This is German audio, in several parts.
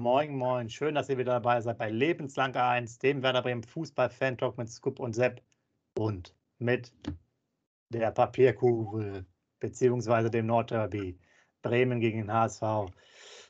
Moin, moin. Schön, dass ihr wieder dabei seid bei Lebenslang 1, dem Werder Bremen Fußball-Fan-Talk mit Scoop und Sepp und mit der Papierkugel beziehungsweise dem Nordderby. Bremen gegen den HSV.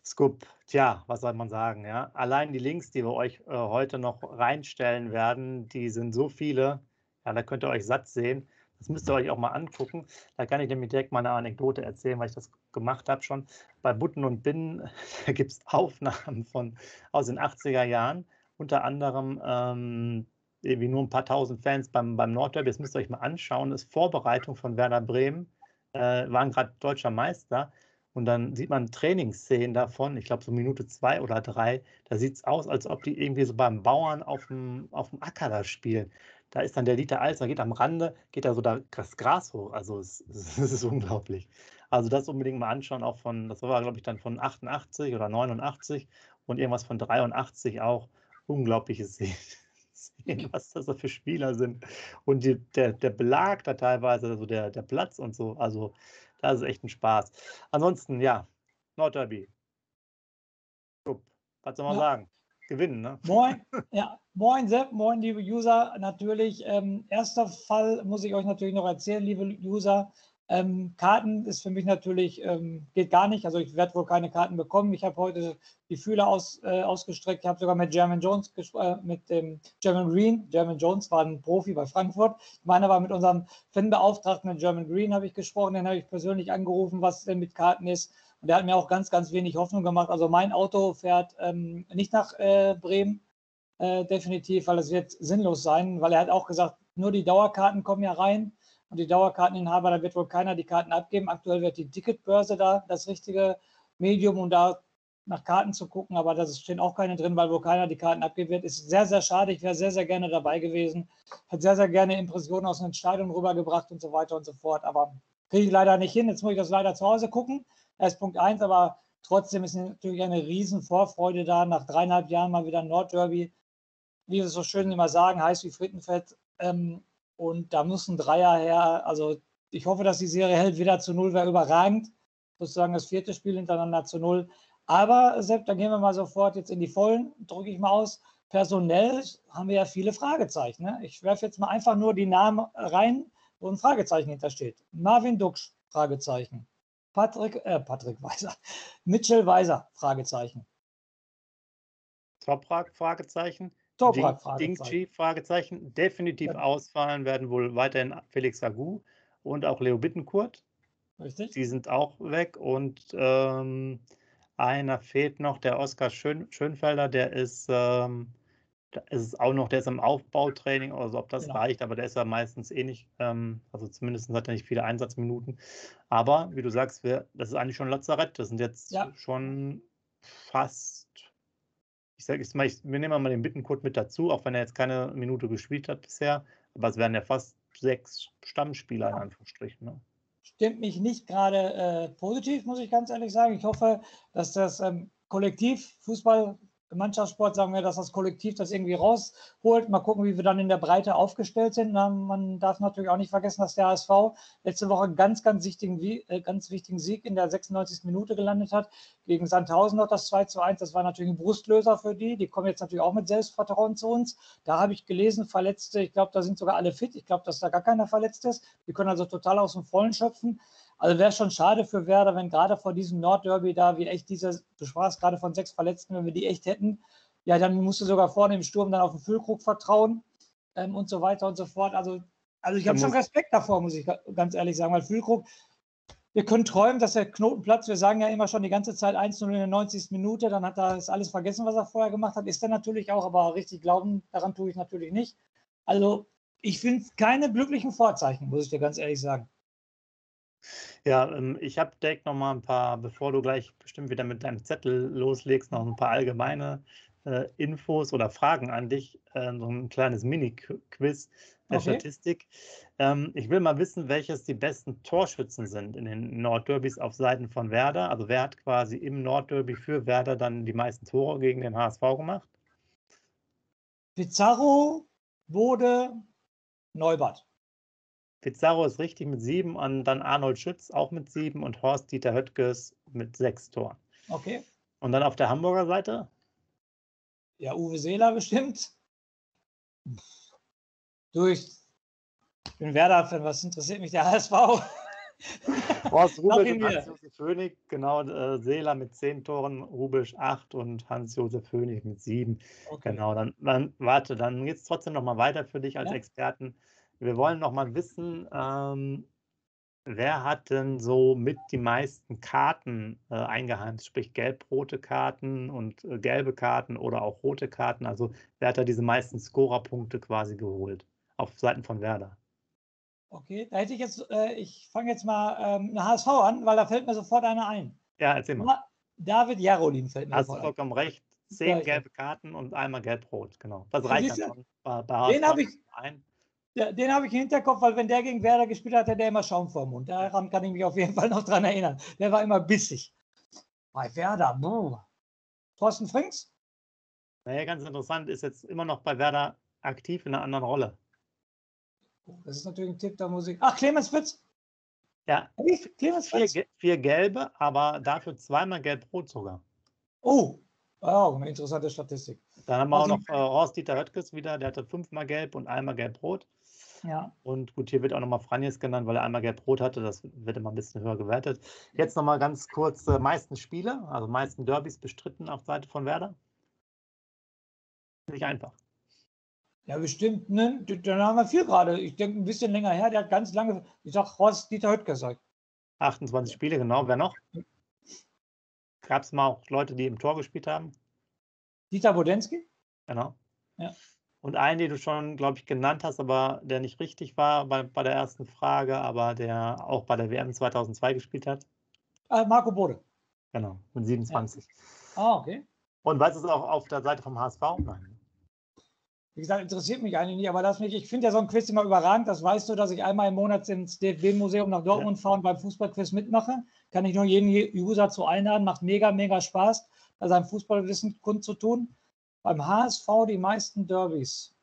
Scoop, tja, was soll man sagen, ja? Allein die Links, die wir euch äh, heute noch reinstellen werden, die sind so viele, ja, da könnt ihr euch satt sehen. Das müsst ihr euch auch mal angucken. Da kann ich nämlich direkt mal eine Anekdote erzählen, weil ich das gemacht habe schon. Bei Butten und Binnen, gibt es Aufnahmen von aus den 80er Jahren, unter anderem ähm, irgendwie nur ein paar tausend Fans beim, beim Nordderby. Das müsst ihr euch mal anschauen. Das ist Vorbereitung von Werder Bremen, äh, waren gerade deutscher Meister. Und dann sieht man Trainingsszenen davon, ich glaube so Minute zwei oder drei. Da sieht es aus, als ob die irgendwie so beim Bauern auf dem Acker da spielen da ist dann der Liter Eis, da geht am Rande, geht da so das Gras hoch. Also es, es, ist unglaublich. Also das unbedingt mal anschauen, auch von, das war glaube ich dann von 88 oder 89 und irgendwas von 83 auch. Unglaubliches Sehen, was das so für Spieler sind. Und die, der, der Belag da teilweise, also der, der Platz und so, also das ist echt ein Spaß. Ansonsten, ja, Nordderby. Was soll man ja. sagen? Gewinnen. Ne? Moin, ja, moin Sepp, moin liebe User. Natürlich, ähm, erster Fall muss ich euch natürlich noch erzählen, liebe User. Ähm, Karten ist für mich natürlich, ähm, geht gar nicht. Also ich werde wohl keine Karten bekommen. Ich habe heute die Fühler aus, äh, ausgestreckt. Ich habe sogar mit German Jones, äh, mit dem German Green. German Jones war ein Profi bei Frankfurt. Ich meine aber mit unserem Fanbeauftragten German Green habe ich gesprochen. Den habe ich persönlich angerufen, was denn mit Karten ist. Und der hat mir auch ganz, ganz wenig Hoffnung gemacht. Also mein Auto fährt ähm, nicht nach äh, Bremen, äh, definitiv, weil es wird sinnlos sein, weil er hat auch gesagt, nur die Dauerkarten kommen ja rein. Und die Dauerkarteninhaber, da wird wohl keiner die Karten abgeben. Aktuell wird die Ticketbörse da das richtige Medium, um da nach Karten zu gucken, aber da stehen auch keine drin, weil wohl keiner die Karten abgeben wird. Ist sehr, sehr schade. Ich wäre sehr, sehr gerne dabei gewesen. Hätte sehr, sehr gerne Impressionen aus dem Stadion rübergebracht und so weiter und so fort. Aber kriege ich leider nicht hin. Jetzt muss ich das leider zu Hause gucken. Erst Punkt eins, aber trotzdem ist natürlich eine riesen Vorfreude da, nach dreieinhalb Jahren mal wieder Nordderby, wie wir es so schön immer sagen, heiß wie Frittenfett. Ähm, und da muss ein Dreier her. Also ich hoffe, dass die Serie hält. Wieder zu null wäre überragend. Sozusagen das vierte Spiel hintereinander zu null. Aber Sepp, dann gehen wir mal sofort jetzt in die Vollen, drücke ich mal aus. Personell haben wir ja viele Fragezeichen. Ne? Ich werfe jetzt mal einfach nur die Namen rein, wo ein Fragezeichen hintersteht. Marvin Duksch, Fragezeichen. Patrick, äh, Patrick Weiser, Mitchell Weiser, Fragezeichen. Toprak, Fragezeichen. Toprak, Fragezeichen. Ding Fragezeichen. Definitiv ja. ausfallen werden wohl weiterhin Felix Agu und auch Leo Bittenkurt. Richtig. Die sind auch weg und ähm, einer fehlt noch, der Oskar Schön, Schönfelder, der ist ähm, da ist es auch noch, der ist im Aufbautraining, also ob das genau. reicht, aber der ist ja meistens eh nicht, ähm, also zumindest hat er nicht viele Einsatzminuten. Aber wie du sagst, wir, das ist eigentlich schon Lazarett. Das sind jetzt ja. schon fast, ich sage jetzt mal, ich, wir nehmen mal den Bittencode mit dazu, auch wenn er jetzt keine Minute gespielt hat bisher, aber es werden ja fast sechs Stammspieler in Anführungsstrichen. Ne? Stimmt mich nicht gerade äh, positiv, muss ich ganz ehrlich sagen. Ich hoffe, dass das ähm, Kollektiv Fußball im Mannschaftssport sagen wir, dass das Kollektiv das irgendwie rausholt. Mal gucken, wie wir dann in der Breite aufgestellt sind. Man darf natürlich auch nicht vergessen, dass der HSV letzte Woche einen ganz, ganz wichtigen, äh, ganz wichtigen Sieg in der 96. Minute gelandet hat. Gegen Sandhausen noch das 2 zu 1. Das war natürlich ein Brustlöser für die. Die kommen jetzt natürlich auch mit Selbstvertrauen zu uns. Da habe ich gelesen, Verletzte, ich glaube, da sind sogar alle fit. Ich glaube, dass da gar keiner verletzt ist. Die können also total aus dem Vollen schöpfen. Also wäre schon schade für Werder, wenn gerade vor diesem Nordderby da, wie echt dieser, du sprachst gerade von sechs Verletzten, wenn wir die echt hätten, ja, dann musst du sogar vorne im Sturm dann auf den Füllkrug vertrauen ähm, und so weiter und so fort. Also, also ich habe schon Respekt davor, muss ich ganz ehrlich sagen, weil Füllkrug, wir können träumen, dass der Knoten platzt. Wir sagen ja immer schon die ganze Zeit 1-0 in der 90. Minute, dann hat er das alles vergessen, was er vorher gemacht hat. Ist er natürlich auch, aber richtig glauben, daran tue ich natürlich nicht. Also ich finde keine glücklichen Vorzeichen, muss ich dir ganz ehrlich sagen. Ja, ähm, ich habe direkt noch mal ein paar, bevor du gleich bestimmt wieder mit deinem Zettel loslegst, noch ein paar allgemeine äh, Infos oder Fragen an dich. Äh, so ein kleines Mini-Quiz der okay. Statistik. Ähm, ich will mal wissen, welches die besten Torschützen sind in den Nordderbys auf Seiten von Werder. Also wer hat quasi im Nordderby für Werder dann die meisten Tore gegen den HSV gemacht? Pizarro, Bode, Neubert. Pizarro ist richtig mit sieben und dann Arnold Schütz auch mit sieben und Horst Dieter Höttges mit sechs Toren. Okay. Und dann auf der Hamburger Seite? Ja, Uwe Seeler bestimmt. Durch. Ich bin Werder-Fan, was interessiert mich der HSV? Horst Rubisch und Hans-Josef Föhnig, genau, äh, Seeler mit zehn Toren, Rubisch acht und Hans-Josef Föhnig mit sieben. Okay. Genau, dann, dann warte, dann geht es trotzdem noch mal weiter für dich als ja. Experten. Wir wollen noch mal wissen, ähm, wer hat denn so mit die meisten Karten äh, eingeheimst, sprich gelb-rote Karten und äh, gelbe Karten oder auch rote Karten? Also wer hat da diese meisten Scorerpunkte quasi geholt auf Seiten von Werder? Okay, da hätte ich jetzt, äh, ich fange jetzt mal ähm, eine HSV an, weil da fällt mir sofort einer ein. Ja, erzähl mal. David Jarolin fällt mir Hast du vollkommen recht. Zehn gelbe Karten und einmal gelb-rot, genau. Das reicht dann den habe ich, ein. Ja, den habe ich im Hinterkopf, weil wenn der gegen Werder gespielt hat, hat der immer Schaum vor Mund. Daran kann ich mich auf jeden Fall noch dran erinnern. Der war immer bissig. Bei Werder, boah. Thorsten Frings? Naja, ganz interessant, ist jetzt immer noch bei Werder aktiv in einer anderen Rolle. Oh, das ist natürlich ein Tipp, muss ich. Ach, Clemens Fritz? Ja, Clemens Fritz. Vier, vier gelbe, aber dafür zweimal gelb-rot sogar. Oh, oh, eine interessante Statistik. Dann haben wir also, auch noch äh, Horst Dieter Höttges wieder, der hatte fünfmal gelb und einmal gelb-rot. Ja. Und gut, hier wird auch nochmal Franjes genannt, weil er einmal gelb-rot hatte. Das wird immer ein bisschen höher gewertet. Jetzt nochmal ganz kurz: äh, meisten Spiele, also meisten Derbys bestritten auf Seite von Werder. Nicht einfach. Ja, bestimmt, ne? Dann haben wir viel gerade. Ich denke, ein bisschen länger her, der hat ganz lange, ich sag Horst Dieter Höttger gesagt. 28 Spiele, genau. Wer noch? Gab es mal auch Leute, die im Tor gespielt haben? Dieter Bodensky? Genau. Ja. Und einen, den du schon, glaube ich, genannt hast, aber der nicht richtig war bei, bei der ersten Frage, aber der auch bei der WM 2002 gespielt hat. Äh, Marco Bode. Genau, mit 27. Ja. Ah, okay. Und weißt du es auch auf der Seite vom HSV? Nein. Wie gesagt, interessiert mich eigentlich nicht, aber das mich, ich finde ja so ein Quiz immer überragend. Das weißt du, dass ich einmal im Monat ins DFB-Museum nach Dortmund ja. fahre und beim Fußballquiz mitmache. Kann ich nur jeden User zu einladen. Macht mega, mega Spaß, da sein Fußballwissen kundzutun. Beim HSV die meisten Derbys.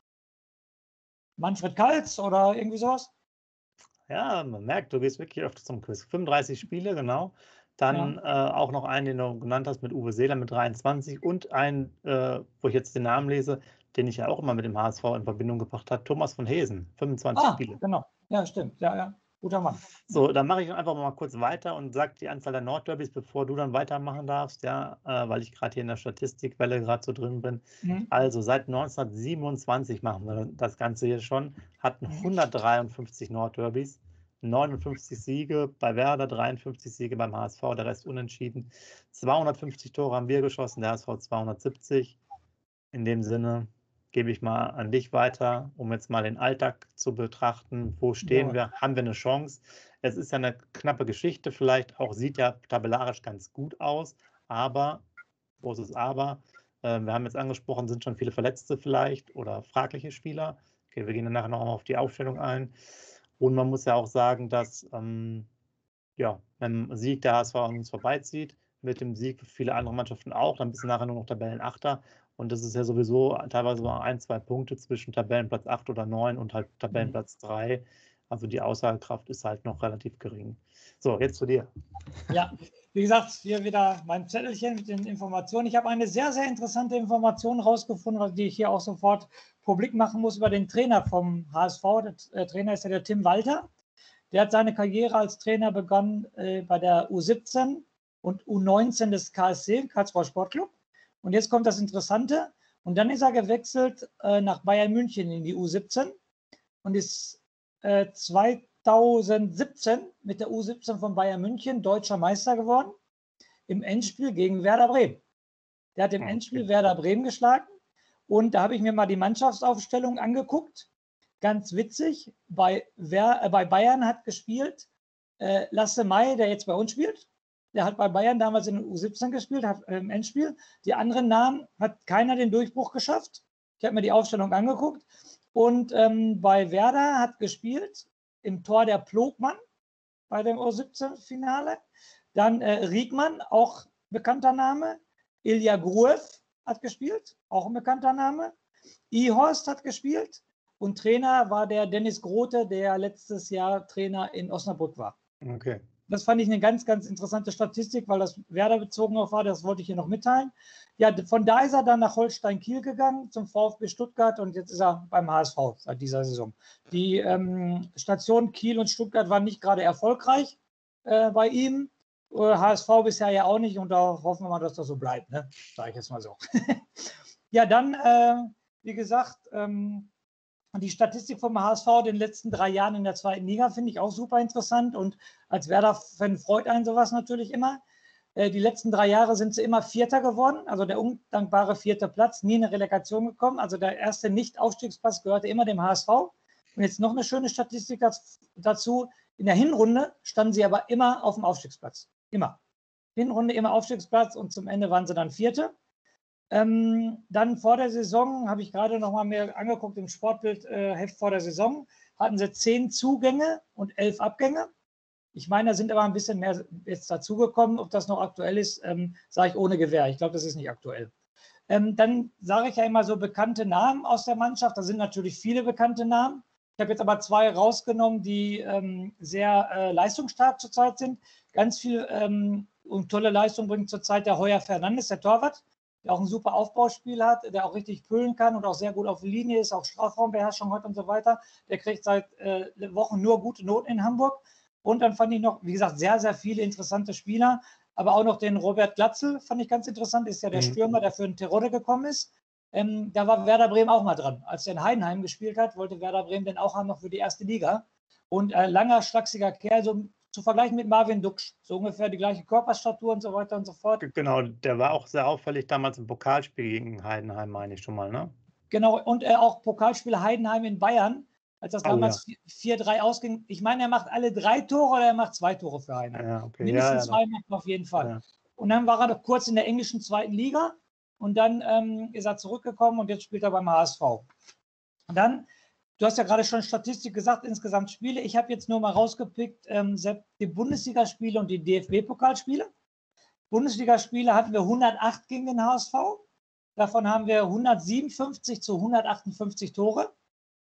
Manfred Kaltz oder irgendwie sowas? Ja, man merkt, du gehst wirklich öfter zum Quiz. 35 Spiele, genau. Dann ja. äh, auch noch einen, den du genannt hast, mit Uwe Seeler mit 23 und einen, äh, wo ich jetzt den Namen lese, den ich ja auch immer mit dem HSV in Verbindung gebracht habe, Thomas von Hesen, 25 ah, Spiele. Genau, ja, stimmt. Ja, ja. Guter Mann. So, dann mache ich einfach mal kurz weiter und sage die Anzahl der Nordderbys, bevor du dann weitermachen darfst, ja, äh, weil ich gerade hier in der Statistikwelle gerade so drin bin. Mhm. Also seit 1927 machen wir das Ganze hier schon, hatten 153 mhm. Nordderbys, 59 Siege bei Werder, 53 Siege beim HSV, der Rest unentschieden. 250 Tore haben wir geschossen, der HSV 270. In dem Sinne, gebe ich mal an dich weiter, um jetzt mal den Alltag zu betrachten. Wo stehen ja. wir? Haben wir eine Chance? Es ist ja eine knappe Geschichte, vielleicht auch sieht ja tabellarisch ganz gut aus, aber, großes Aber, äh, wir haben jetzt angesprochen, sind schon viele Verletzte vielleicht oder fragliche Spieler. Okay, wir gehen dann nachher noch mal auf die Aufstellung ein. Und man muss ja auch sagen, dass ähm, ja, wenn Sieg der HSV an uns vorbeizieht, mit dem Sieg viele andere Mannschaften auch, dann bist du nachher nur noch Tabellenachter und das ist ja sowieso teilweise so ein, zwei Punkte zwischen Tabellenplatz 8 oder 9 und halt Tabellenplatz 3. Also die Aussagekraft ist halt noch relativ gering. So, jetzt zu dir. Ja, wie gesagt, hier wieder mein Zettelchen mit den Informationen. Ich habe eine sehr, sehr interessante Information rausgefunden, die ich hier auch sofort publik machen muss über den Trainer vom HSV. Der Trainer ist ja der Tim Walter. Der hat seine Karriere als Trainer begonnen äh, bei der U17 und U19 des KSC, Karlsruher Sportclub. Und jetzt kommt das Interessante. Und dann ist er gewechselt äh, nach Bayern München in die U17 und ist äh, 2017 mit der U17 von Bayern München deutscher Meister geworden im Endspiel gegen Werder Bremen. Der hat im okay. Endspiel Werder Bremen geschlagen und da habe ich mir mal die Mannschaftsaufstellung angeguckt. Ganz witzig, bei, Wer äh, bei Bayern hat gespielt äh, Lasse May, der jetzt bei uns spielt. Der hat bei Bayern damals in der U17 gespielt, hat äh, im Endspiel. Die anderen Namen hat keiner den Durchbruch geschafft. Ich habe mir die Aufstellung angeguckt. Und ähm, bei Werder hat gespielt im Tor der Plogmann bei dem U17-Finale. Dann äh, Riegmann, auch bekannter Name. Ilja Gruev hat gespielt, auch ein bekannter Name. Ihorst hat gespielt und Trainer war der Dennis Grote, der letztes Jahr Trainer in Osnabrück war. Okay. Das fand ich eine ganz, ganz interessante Statistik, weil das Werder bezogen auf war. Das wollte ich hier noch mitteilen. Ja, von da ist er dann nach Holstein Kiel gegangen zum VfB Stuttgart und jetzt ist er beim HSV seit dieser Saison. Die ähm, Stationen Kiel und Stuttgart waren nicht gerade erfolgreich äh, bei ihm. HSV äh, bisher ja auch nicht und da hoffen wir mal, dass das so bleibt, ne? sage ich jetzt mal so. ja, dann, äh, wie gesagt, ähm, die Statistik vom HSV in den letzten drei Jahren in der zweiten Liga finde ich auch super interessant und als Werder-Fan freut einen sowas natürlich immer. Äh, die letzten drei Jahre sind sie immer Vierter geworden, also der undankbare vierte Platz, nie in eine Relegation gekommen. Also der erste Nicht-Aufstiegsplatz gehörte immer dem HSV. Und jetzt noch eine schöne Statistik dazu. In der Hinrunde standen sie aber immer auf dem Aufstiegsplatz. Immer. Hinrunde immer Aufstiegsplatz und zum Ende waren sie dann Vierte. Ähm, dann vor der Saison, habe ich gerade noch mal mehr angeguckt im Sportbildheft äh, vor der Saison, hatten sie zehn Zugänge und elf Abgänge. Ich meine, da sind aber ein bisschen mehr jetzt dazugekommen. Ob das noch aktuell ist, ähm, sage ich ohne Gewehr. Ich glaube, das ist nicht aktuell. Ähm, dann sage ich ja immer so bekannte Namen aus der Mannschaft. Da sind natürlich viele bekannte Namen. Ich habe jetzt aber zwei rausgenommen, die ähm, sehr äh, leistungsstark zurzeit sind. Ganz viel ähm, und tolle Leistung bringt zurzeit der Heuer Fernandes, der Torwart der auch ein super Aufbauspiel hat, der auch richtig püllen kann und auch sehr gut auf Linie ist, auch Strafraumbeherrschung hat und so weiter. Der kriegt seit äh, Wochen nur gute Noten in Hamburg. Und dann fand ich noch, wie gesagt, sehr, sehr viele interessante Spieler. Aber auch noch den Robert Glatzel fand ich ganz interessant. Ist ja der mhm. Stürmer, der für den Terodde gekommen ist. Ähm, da war Werder Bremen auch mal dran. Als er in Heidenheim gespielt hat, wollte Werder Bremen den auch haben noch für die erste Liga. Und äh, langer, schlachsiger Kerl, so zu vergleichen mit Marvin Duksch. So ungefähr die gleiche Körperstatur und so weiter und so fort. Genau, der war auch sehr auffällig damals im Pokalspiel gegen Heidenheim, meine ich schon mal, ne? Genau, und äh, auch Pokalspiel Heidenheim in Bayern, als das oh, damals ja. 4-3 ausging. Ich meine, er macht alle drei Tore oder er macht zwei Tore für Heidenheim. Ja, okay. Mindestens ja, zwei macht er auf jeden Fall. Und dann war er doch kurz in der englischen zweiten Liga und dann ähm, ist er zurückgekommen und jetzt spielt er beim HSV. Und dann Du hast ja gerade schon Statistik gesagt, insgesamt Spiele. Ich habe jetzt nur mal rausgepickt, ähm, die Bundesligaspiele und die DFB-Pokalspiele. Bundesligaspiele hatten wir 108 gegen den HSV. Davon haben wir 157 zu 158 Tore,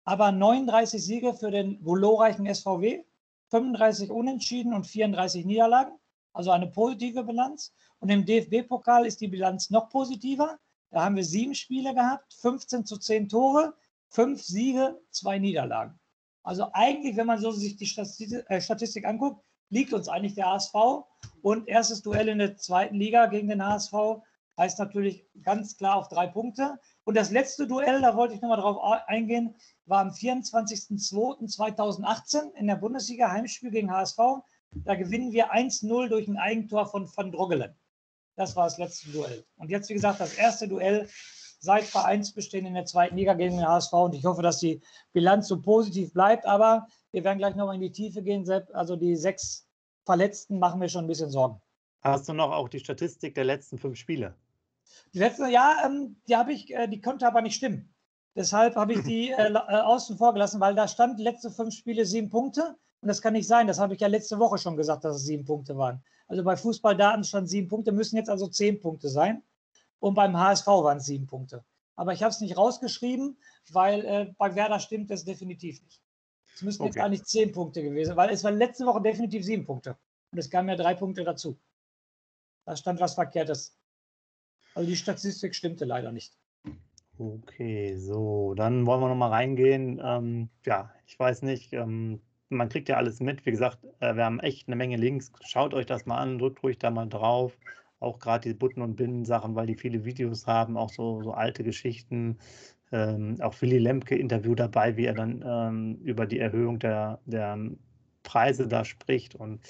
aber 39 Siege für den glorreichen SVW, 35 Unentschieden und 34 Niederlagen. Also eine positive Bilanz. Und im DFB-Pokal ist die Bilanz noch positiver. Da haben wir sieben Spiele gehabt, 15 zu 10 Tore, fünf Siege, zwei Niederlagen. Also eigentlich, wenn man so sich die Statistik, äh, Statistik anguckt, liegt uns eigentlich der HSV. Und erstes Duell in der zweiten Liga gegen den HSV heißt natürlich ganz klar auf drei Punkte. Und das letzte Duell, da wollte ich nochmal drauf eingehen, war am 24.02.2018 in der Bundesliga Heimspiel gegen HSV. Da gewinnen wir 1-0 durch ein Eigentor von Van Droggelen. Das war das letzte Duell. Und jetzt, wie gesagt, das erste Duell seit Vereinsbestehen in der zweiten Liga gegen den HSV und ich hoffe, dass die Bilanz so positiv bleibt. Aber wir werden gleich nochmal in die Tiefe gehen. Also die sechs Verletzten machen mir schon ein bisschen Sorgen. Hast du noch auch die Statistik der letzten fünf Spiele? Die letzten, ja, ähm, die habe ich, äh, die konnte aber nicht stimmen. Deshalb habe ich die äh, äh, außen vor gelassen, weil da stand letzte fünf Spiele sieben Punkte. Und das kann nicht sein. Das habe ich ja letzte Woche schon gesagt, dass es sieben Punkte waren. Also bei Fußballdaten stand sieben Punkte, müssen jetzt also zehn Punkte sein und beim HSV waren es sieben Punkte. Aber ich habe es nicht rausgeschrieben, weil äh, bei Werder stimmt das definitiv nicht. Es müssten okay. jetzt eigentlich zehn Punkte gewesen, weil es war letzte Woche definitiv sieben Punkte. Und es kamen ja drei Punkte dazu. Da stand was Verkehrtes. Also die Statistik stimmte leider nicht. Okay, so, dann wollen wir nochmal reingehen. Ähm, ja, ich weiß nicht, ähm, man kriegt ja alles mit. Wie gesagt, äh, wir haben echt eine Menge Links. Schaut euch das mal an, drückt ruhig da mal drauf. Auch gerade die Butten- und Binnen-Sachen, weil die viele Videos haben, auch so, so alte Geschichten. Ähm, auch Willy Lemke Interview dabei, wie er dann ähm, über die Erhöhung der, der Preise da spricht und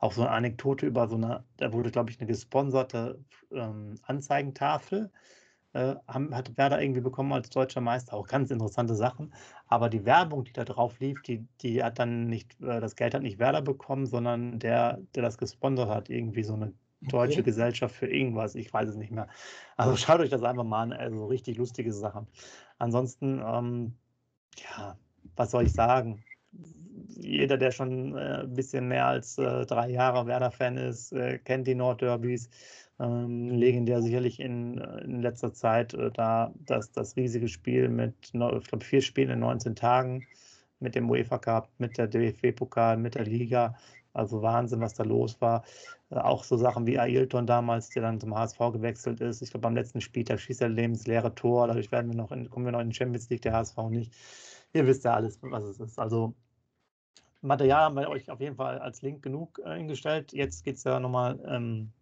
auch so eine Anekdote über so eine, da wurde, glaube ich, eine gesponserte ähm, Anzeigentafel äh, haben, hat Werder irgendwie bekommen als deutscher Meister. Auch ganz interessante Sachen. Aber die Werbung, die da drauf lief, die, die hat dann nicht, äh, das Geld hat nicht Werder bekommen, sondern der, der das gesponsert hat, irgendwie so eine deutsche okay. Gesellschaft für irgendwas. Ich weiß es nicht mehr. Also schaut euch das einfach mal an. Also richtig lustige Sachen. Ansonsten, ähm, ja, was soll ich sagen? Jeder, der schon äh, ein bisschen mehr als äh, drei Jahre Werder-Fan ist, äh, kennt die Nordderbys ähm, legendär sicherlich in, äh, in letzter Zeit äh, da das, das riesige Spiel mit, ich glaube, vier Spielen in 19 Tagen mit dem UEFA Cup, mit der DFB-Pokal, mit der Liga. Also Wahnsinn, was da los war. Äh, auch so Sachen wie Ailton damals, der dann zum HSV gewechselt ist. Ich glaube, am letzten Spieltag schießt er lebensleere Tor. Dadurch werden wir noch in, kommen wir noch in die Champions League, der HSV nicht. Ihr wisst ja alles, was es ist. Also Material haben wir euch auf jeden Fall als Link genug äh, hingestellt. Jetzt geht es ja nochmal ähm,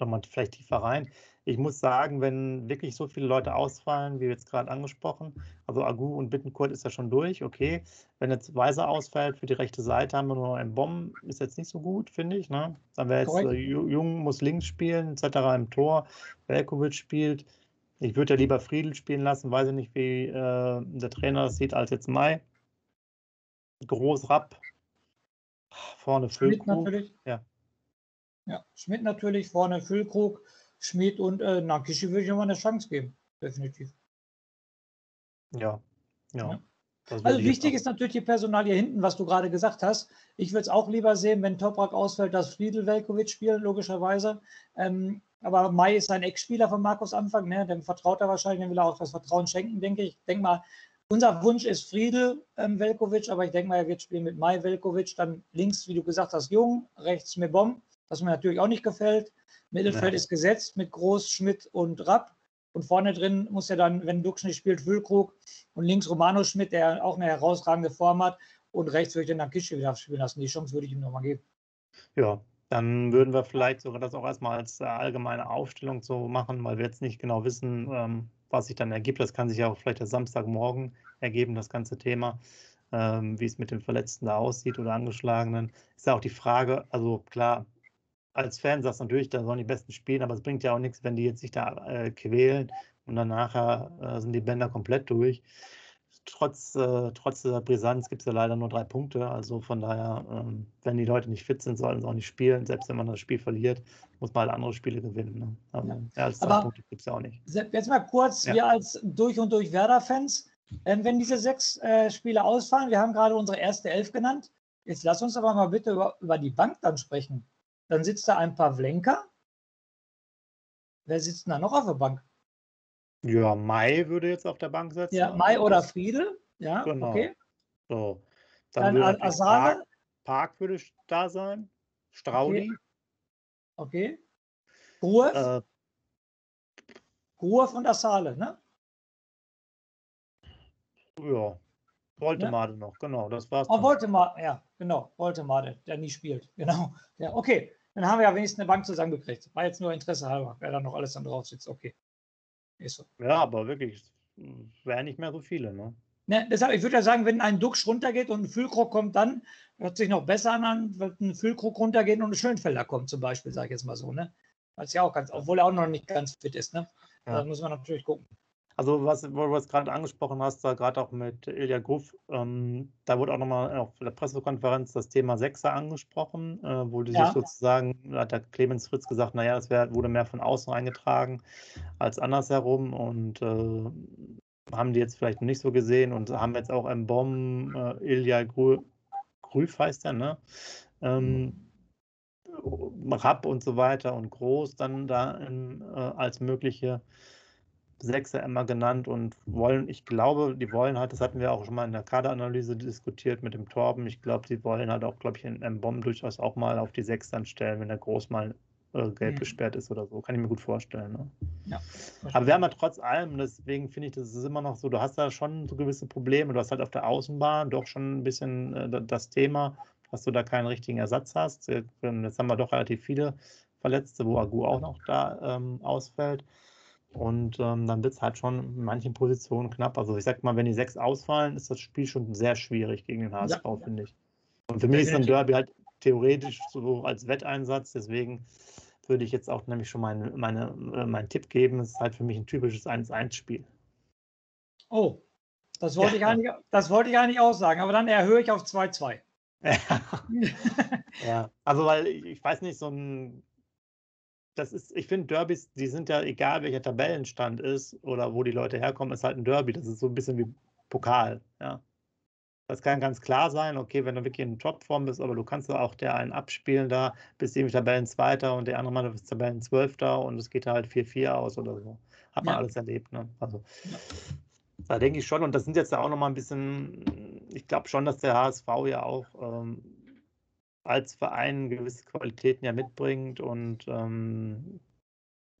nochmal vielleicht tiefer rein. Ich muss sagen, wenn wirklich so viele Leute ausfallen, wie jetzt gerade angesprochen, also Agu und Bittenkurt ist ja schon durch, okay. Wenn jetzt Weiser ausfällt für die rechte Seite, haben wir nur einen Bomben, ist jetzt nicht so gut, finde ich. Ne? Dann wäre jetzt äh, Jung muss links spielen, etc. im Tor, Velkovic spielt. Ich würde ja lieber Friedel spielen lassen, weiß ich nicht, wie äh, der Trainer das sieht, als jetzt Mai. Groß Rapp, vorne Füllkrug. natürlich. Ja. Ja, Schmidt natürlich, vorne Füllkrug, Schmidt und äh, Nakischi würde ich nochmal eine Chance geben. Definitiv. Ja, ja. ja. Also wichtig ist natürlich die Personalie hinten, was du gerade gesagt hast. Ich würde es auch lieber sehen, wenn Toprak ausfällt, dass Friedel Velkovic spielt, logischerweise. Ähm, aber Mai ist ein Ex-Spieler von Markus Anfang, ne? dem vertraut er wahrscheinlich, dem will er auch das Vertrauen schenken, denke ich. Ich denke mal, unser Wunsch ist Friedel ähm, Velkovic, aber ich denke mal, er wird spielen mit Mai Velkovic, dann links, wie du gesagt hast, Jung, rechts Mebom was mir natürlich auch nicht gefällt. Mittelfeld ja. ist gesetzt mit Groß, Schmidt und Rapp. Und vorne drin muss ja dann, wenn Dux nicht spielt, Füllkrug und links Romano Schmidt, der auch eine herausragende Form hat. Und rechts würde ich den Nakischi wieder spielen lassen. Die Chance würde ich ihm nochmal geben. Ja, dann würden wir vielleicht sogar das auch erstmal als äh, allgemeine Aufstellung so machen, weil wir jetzt nicht genau wissen, ähm, was sich dann ergibt. Das kann sich ja auch vielleicht der Samstagmorgen ergeben, das ganze Thema, ähm, wie es mit den Verletzten da aussieht oder Angeschlagenen. Ist ja auch die Frage, also klar, als Fan sagst du natürlich, da sollen die Besten spielen, aber es bringt ja auch nichts, wenn die jetzt sich da äh, quälen und dann nachher äh, sind die Bänder komplett durch. Trotz, äh, trotz der Brisanz gibt es ja leider nur drei Punkte. Also von daher, ähm, wenn die Leute nicht fit sind, sollen sie auch nicht spielen. Selbst wenn man das Spiel verliert, muss man halt andere Spiele gewinnen. Ne? Aber, ja. Ja, als drei Punkte gibt es ja auch nicht. Jetzt mal kurz, ja. wir als durch und durch Werder-Fans, ähm, wenn diese sechs äh, Spiele ausfallen, wir haben gerade unsere erste Elf genannt, jetzt lass uns aber mal bitte über, über die Bank dann sprechen. Dann sitzt da ein Pavlenka. Wer sitzt denn da noch auf der Bank? Ja, Mai würde jetzt auf der Bank sitzen. Ja, Mai oder Friedel. Ja, genau. okay. So. Dann, Dann würde Park, Park, würde da sein. Straudi. Okay. okay. Gruev. Äh, Gruev und Asale, ne? Ja. Voltemade ja? noch, genau, das war's. Oh, Voltemade, ja, genau, Voltemade, der nie spielt, genau. Ja, okay, dann haben wir ja wenigstens eine Bank zusammengekriegt. War jetzt nur Interesse halber, wer da noch alles dann drauf sitzt. Okay. Ist so. Ja, aber wirklich, wären nicht mehr so viele, ne? Ne, deshalb, ich würde ja sagen, wenn ein Duxch runtergeht und ein Füllkrug kommt dann, hört sich noch besser an, wenn ein Füllkrug runtergeht und ein Schönfelder kommt zum Beispiel, sage ich jetzt mal so, ne? Was ja auch ganz, obwohl er auch noch nicht ganz fit ist, ne? Ja. Da muss man natürlich gucken. Also was, wo du es gerade angesprochen hast, da gerade auch mit Ilja Gruff, ähm, da wurde auch nochmal auf der Pressekonferenz das Thema Sechser angesprochen, äh, wo die ja. sich sozusagen, da hat der Clemens Fritz gesagt, naja, wär, wurde mehr von außen eingetragen als andersherum und äh, haben die jetzt vielleicht noch nicht so gesehen und haben jetzt auch im Bomb äh, Ilja Grüf heißt der, ne? Ähm, Rapp und so weiter und Groß dann da in, äh, als mögliche Sechser immer genannt und wollen, ich glaube, die wollen halt, das hatten wir auch schon mal in der Kaderanalyse diskutiert mit dem Torben, ich glaube, die wollen halt auch, glaube ich, in einem Bomben durchaus auch mal auf die Sechs dann stellen, wenn der Groß mal äh, äh, gelb mhm. gesperrt ist oder so. Kann ich mir gut vorstellen. Ne? Ja, Aber wir haben ja trotz allem, deswegen finde ich, das ist immer noch so, du hast da schon so gewisse Probleme. Du hast halt auf der Außenbahn doch schon ein bisschen äh, das Thema, dass du da keinen richtigen Ersatz hast. Jetzt haben wir doch relativ viele Verletzte, wo Agu auch noch da ähm, ausfällt. Und ähm, dann wird es halt schon in manchen Positionen knapp. Also ich sag mal, wenn die sechs ausfallen, ist das Spiel schon sehr schwierig gegen den HSV, ja. finde ich. Und für mich ist ein Derby halt theoretisch so als Wetteinsatz. Deswegen würde ich jetzt auch nämlich schon meine, meine, äh, meinen Tipp geben. Es ist halt für mich ein typisches 1-1-Spiel. Oh, das wollte, ja. ich nicht, das wollte ich eigentlich aussagen, aber dann erhöhe ich auf 2-2. ja, also weil ich, ich weiß nicht, so ein das ist, ich finde Derbys, die sind ja egal, welcher Tabellenstand ist oder wo die Leute herkommen, ist halt ein Derby. Das ist so ein bisschen wie Pokal, ja. Das kann ganz klar sein, okay, wenn du wirklich in Topform bist, aber du kannst auch der einen abspielen da, bist irgendwie Tabellenzweiter und der andere Mal bist Tabellenzwölfter und es geht halt 4-4 aus oder so. Hat man ja. alles erlebt, ne? Also da denke ich schon, und das sind jetzt ja auch nochmal ein bisschen, ich glaube schon, dass der HSV ja auch ähm, als Verein gewisse Qualitäten ja mitbringt. Und ähm,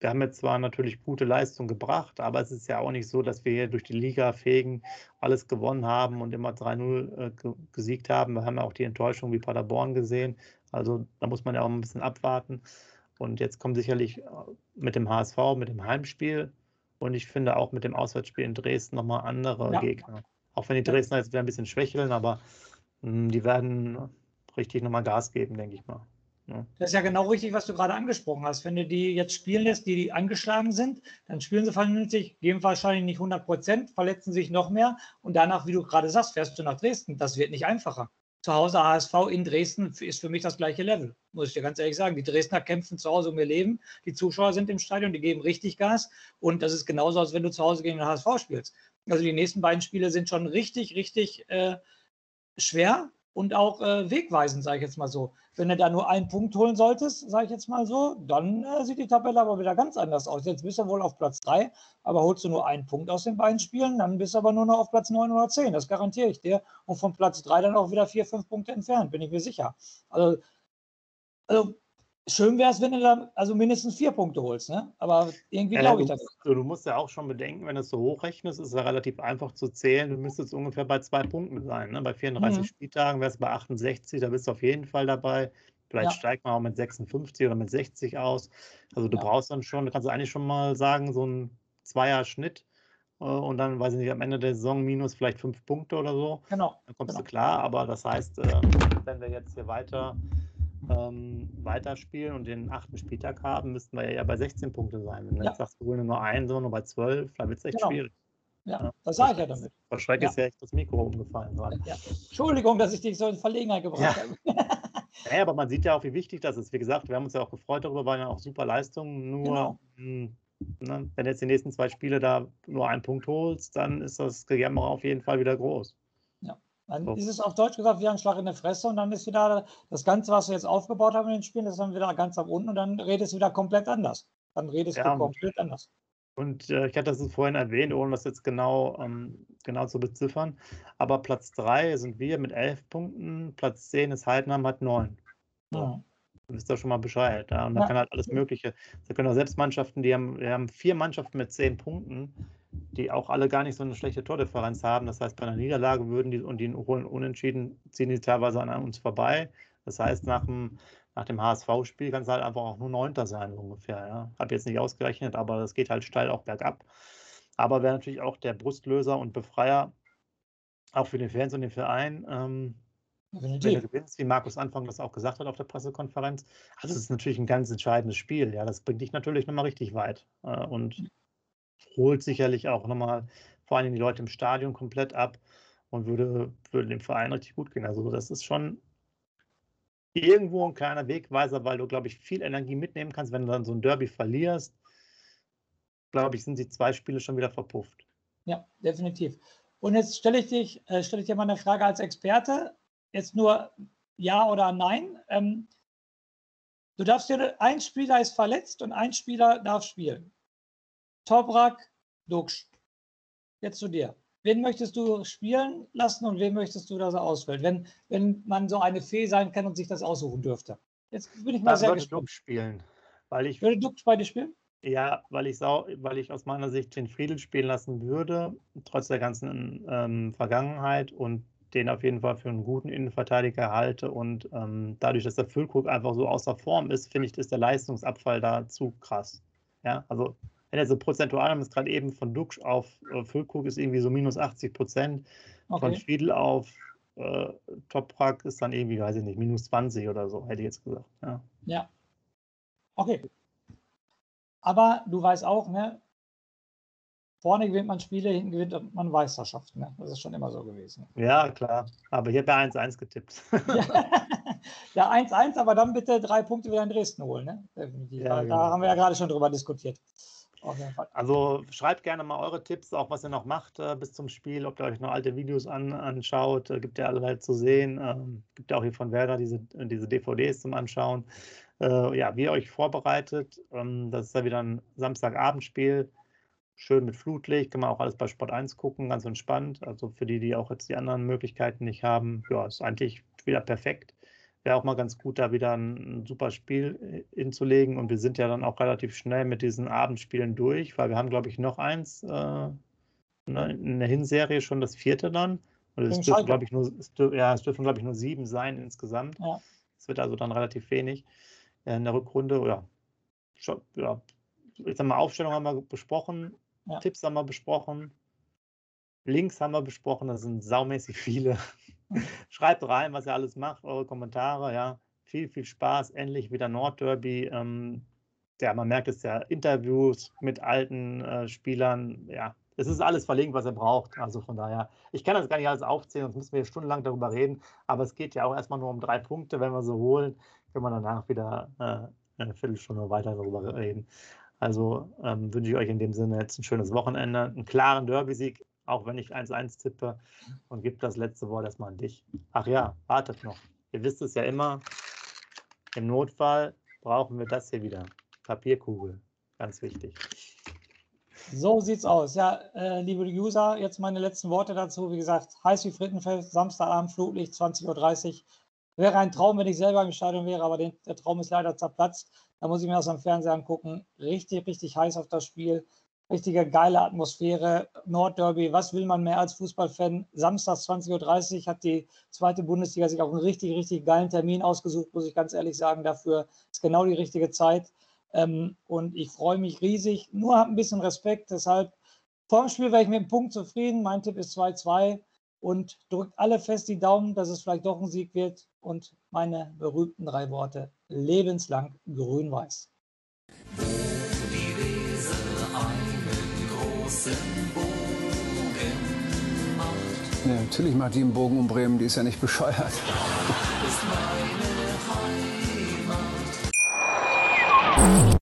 wir haben jetzt zwar natürlich gute Leistung gebracht, aber es ist ja auch nicht so, dass wir hier durch die Liga fegen, alles gewonnen haben und immer 3-0 äh, gesiegt haben. Wir haben ja auch die Enttäuschung wie Paderborn gesehen. Also da muss man ja auch ein bisschen abwarten. Und jetzt kommt sicherlich äh, mit dem HSV, mit dem Heimspiel und ich finde auch mit dem Auswärtsspiel in Dresden nochmal andere ja. Gegner. Auch wenn die Dresdner jetzt wieder ein bisschen schwächeln, aber mh, hm, die werden richtig nochmal Gas geben, denke ich mal. Ja. Das ist ja genau richtig, was du gerade angesprochen hast. Wenn du die jetzt spielen lässt, die, die angeschlagen sind, dann spielen sie vernünftig, geben wahrscheinlich nicht 100 Prozent, verletzen sich noch mehr und danach, wie du gerade sagst, fährst du nach Dresden. Das wird nicht einfacher. Zu Hause HSV in Dresden ist für mich das gleiche Level, muss ich dir ganz ehrlich sagen. Die Dresdner kämpfen zu Hause um ihr Leben, die Zuschauer sind im Stadion, die geben richtig Gas und das ist genauso, als wenn du zu Hause gegen den HSV spielst. Also die nächsten beiden Spiele sind schon richtig, richtig äh, schwer und auch äh, wegweisend, sage ich jetzt mal so. Wenn du da nur einen Punkt holen solltest, sage ich jetzt mal so, dann äh, sieht die Tabelle aber wieder ganz anders aus. Jetzt bist du wohl auf Platz 3, aber holst du nur einen Punkt aus den beiden Spielen, dann bist du aber nur noch auf Platz 9 oder 10, das garantiere ich dir. Und von Platz 3 dann auch wieder 4, 5 Punkte entfernt, bin ich mir sicher. Also, also schön wäre es, wenn du da also mindestens vier Punkte holst, ne? Aber irgendwie glaube ich das. Du, du musst ja auch schon bedenken, wenn du es so hochrechnest, ist es ja relativ einfach zu zählen. Du müsstest ungefähr bei zwei Punkten sein. Ne? Bei 34 mhm. Spieltagen wärst du bei 68, da bist du auf jeden Fall dabei. Vielleicht ja. steigt man auch mit 56 oder mit 60 aus. Also du ja. brauchst dann schon, du kannst eigentlich schon mal sagen, so ein Zweier-Schnitt äh, und dann, weiß ich nicht, am Ende der Saison minus vielleicht fünf Punkte oder so. Genau. Dann kommst genau. du klar, aber das heißt, äh, wenn wir jetzt hier weiter ähm, weiterspielen und den achten Spieltag haben, müssten wir ja bei 16 Punkte sein. Wenn du ja. jetzt sagst, wir holen nur einen, sondern nur bei 12, dann wird es echt genau. schwierig. Ja, ja, das sage ich ja damit. Frau Schreck ja. ist ja echt das Mikro umgefallen gerade. Ja. Entschuldigung, dass ich dich so in Verlegenheit gebracht habe. ja, aber man sieht ja auch, wie wichtig das ist. Wie gesagt, wir haben uns ja auch gefreut darüber, waren ja auch super Leistungen. Nur, genau. mh, hm, ne, wenn du jetzt die nächsten zwei Spiele da nur einen Punkt holst, dann ist das Gejammer auf jeden Fall wieder groß. Dann so. ist es auf Deutsch gesagt wie ein Schlag in der Fresse und dann ist wieder das Ganze, was wir jetzt aufgebaut haben in den Spielen, ist dann wieder ganz am unten und dann redest du wieder komplett anders. Dann redest ja, du komplett anders. Und äh, ich hatte das vorhin erwähnt, ohne das jetzt genau, ähm, genau zu beziffern. Aber Platz 3 sind wir mit 11 Punkten, Platz 10 ist Heidenheim, hat 9. So. Ja. Du wisst doch schon mal Bescheid. Ja? Und da ja. kann halt alles Mögliche. Da können auch selbst Mannschaften, die haben, wir haben vier Mannschaften mit 10 Punkten die auch alle gar nicht so eine schlechte Tordifferenz haben. Das heißt, bei einer Niederlage würden die und die holen unentschieden, ziehen die teilweise an uns vorbei. Das heißt, nach dem, nach dem HSV-Spiel kann es halt einfach auch nur Neunter sein, ungefähr. Ja. Habe jetzt nicht ausgerechnet, aber das geht halt steil auch bergab. Aber wäre natürlich auch der Brustlöser und Befreier, auch für die Fans und den Verein. Ähm, wenn du gewinnst, wie Markus Anfang das auch gesagt hat auf der Pressekonferenz. Also es ist natürlich ein ganz entscheidendes Spiel. Ja, das bringt dich natürlich nochmal richtig weit. Äh, und holt sicherlich auch nochmal vor allem die Leute im Stadion komplett ab und würde, würde dem Verein richtig gut gehen. Also das ist schon irgendwo ein kleiner Wegweiser, weil du, glaube ich, viel Energie mitnehmen kannst, wenn du dann so ein Derby verlierst. Glaube ich, sind die zwei Spiele schon wieder verpufft. Ja, definitiv. Und jetzt stelle ich, dich, äh, stelle ich dir mal eine Frage als Experte. Jetzt nur Ja oder Nein. Ähm, du darfst dir, ein Spieler ist verletzt und ein Spieler darf spielen. Toprak, Duksch. Jetzt zu dir. Wen möchtest du spielen lassen und wen möchtest du, dass er ausfällt? Wenn, wenn man so eine Fee sein kann und sich das aussuchen dürfte. Jetzt bin ich mal Dann sehr gespannt. Duksch spielen. Weil ich, Würde Duxch bei dir spielen? ja, weil ich, sau, weil ich aus meiner Sicht den Friedel spielen lassen würde, trotz der ganzen ähm, Vergangenheit und den auf jeden Fall für einen guten Innenverteidiger halte. Und ähm, dadurch, dass der Füllkrug einfach so außer Form ist, finde ich, ist der Leistungsabfall da zu krass. Ja, also wenn er so prozentual haben, ist gerade eben von Duxch auf äh, Füllkrug ist irgendwie so minus 80 Prozent. Von Okay. Friedel auf äh, Toprak ist dann irgendwie, weiß ich nicht, minus 20 oder so, hätte ich jetzt gesagt. Ja. Ja. Okay. Aber du weißt auch, ne? Vorne gewinnt man Spiele, hinten gewinnt man Meisterschaften. Ne? Das ist schon immer so gewesen. Ja, klar. Aber ich habe ja 1-1 getippt. Ja, 1-1, aber dann bitte drei Punkte wieder in Dresden holen. Ne? Ja, genau. Da haben wir ja gerade schon drüber diskutiert. Also schreibt gerne mal eure Tipps, auch was ihr noch macht äh, bis zum Spiel, ob ihr euch noch alte Videos an, anschaut. Äh, gibt ja allerlei zu sehen. Ähm, gibt ja auch hier von Werder diese, äh, diese DVDs zum Anschauen. Äh, ja, wie ihr euch vorbereitet. Ähm, das ist ja wieder ein Samstagabendspiel. Schön mit Flutlicht, kann man auch alles bei Sport 1 gucken, ganz entspannt. Also für die, die auch jetzt die anderen Möglichkeiten nicht haben, ja, ist eigentlich wieder perfekt. Wäre auch mal ganz gut, da wieder ein, ein super Spiel äh, hinzulegen. Und wir sind ja dann auch relativ schnell mit diesen Abendspielen durch, weil wir haben, glaube ich, noch eins äh, ne, in der Hinserie schon das vierte dann. Und es dürfen, glaube ich, nur, es dür ja, es dürfen, glaube ich, nur sieben sein insgesamt. Ja. Es wird also dann relativ wenig äh, in der Rückrunde. Ja, ja. Ich sag mal, Aufstellung haben wir besprochen, Ja. Tipps haben wir besprochen, Links haben wir besprochen, das sind saumäßig viele. Schreibt rein, was ihr alles macht, eure Kommentare, ja. Viel, viel Spaß, endlich wieder Nordderby. Ähm, ja, man merkt es ja, Interviews mit alten äh, Spielern, ja, es ist alles verlinkt, was er braucht. Also von daher, ich kann das gar nicht alles aufzählen, sonst müssen wir stundenlang darüber reden. Aber es geht ja auch erstmal nur um drei Punkte. Wenn wir sie holen, können wir danach wieder äh, eine Viertelstunde weiter darüber reden. Also ähm, wünsche ich euch in dem Sinne jetzt ein schönes Wochenende, einen klaren Derby-Sieg, auch wenn ich 1-1 tippe und gebe das letzte Wort erstmal an dich. Ach ja, wartet noch. Ihr wisst es ja immer, im Notfall brauchen wir das hier wieder. Papierkugel, ganz wichtig. So sieht's aus. Ja, äh, liebe User, jetzt meine letzten Worte dazu. Wie gesagt, heiß wie Frittenfest, Samstagabend, Flutlicht, 20.30 Uhr. Wäre ein Traum, wenn ich selber im Stadion wäre, aber den, der Traum ist leider zerplatzt. Da muss ich mir das am Fernseher angucken. Richtig, richtig heiß auf das Spiel. Richtige geile Atmosphäre. Nordderby, was will man mehr als Fußballfan? Samstag 20.30 Uhr hat die zweite Bundesliga sich auch einen richtig, richtig geilen Termin ausgesucht, muss ich ganz ehrlich sagen. Dafür ist genau die richtige Zeit. Ähm, und ich freue mich riesig. Nur habe ein bisschen Respekt. Deshalb vor dem Spiel wäre ich mit dem Punkt zufrieden. Mein Tipp ist 2-2 und drückt alle fest die Daumen, dass es vielleicht doch ein Sieg wird. Und meine berühmten drei Worte: lebenslang grün-weiß. Ja, natürlich macht die einen Bogen um Bremen, die ist ja nicht bescheuert.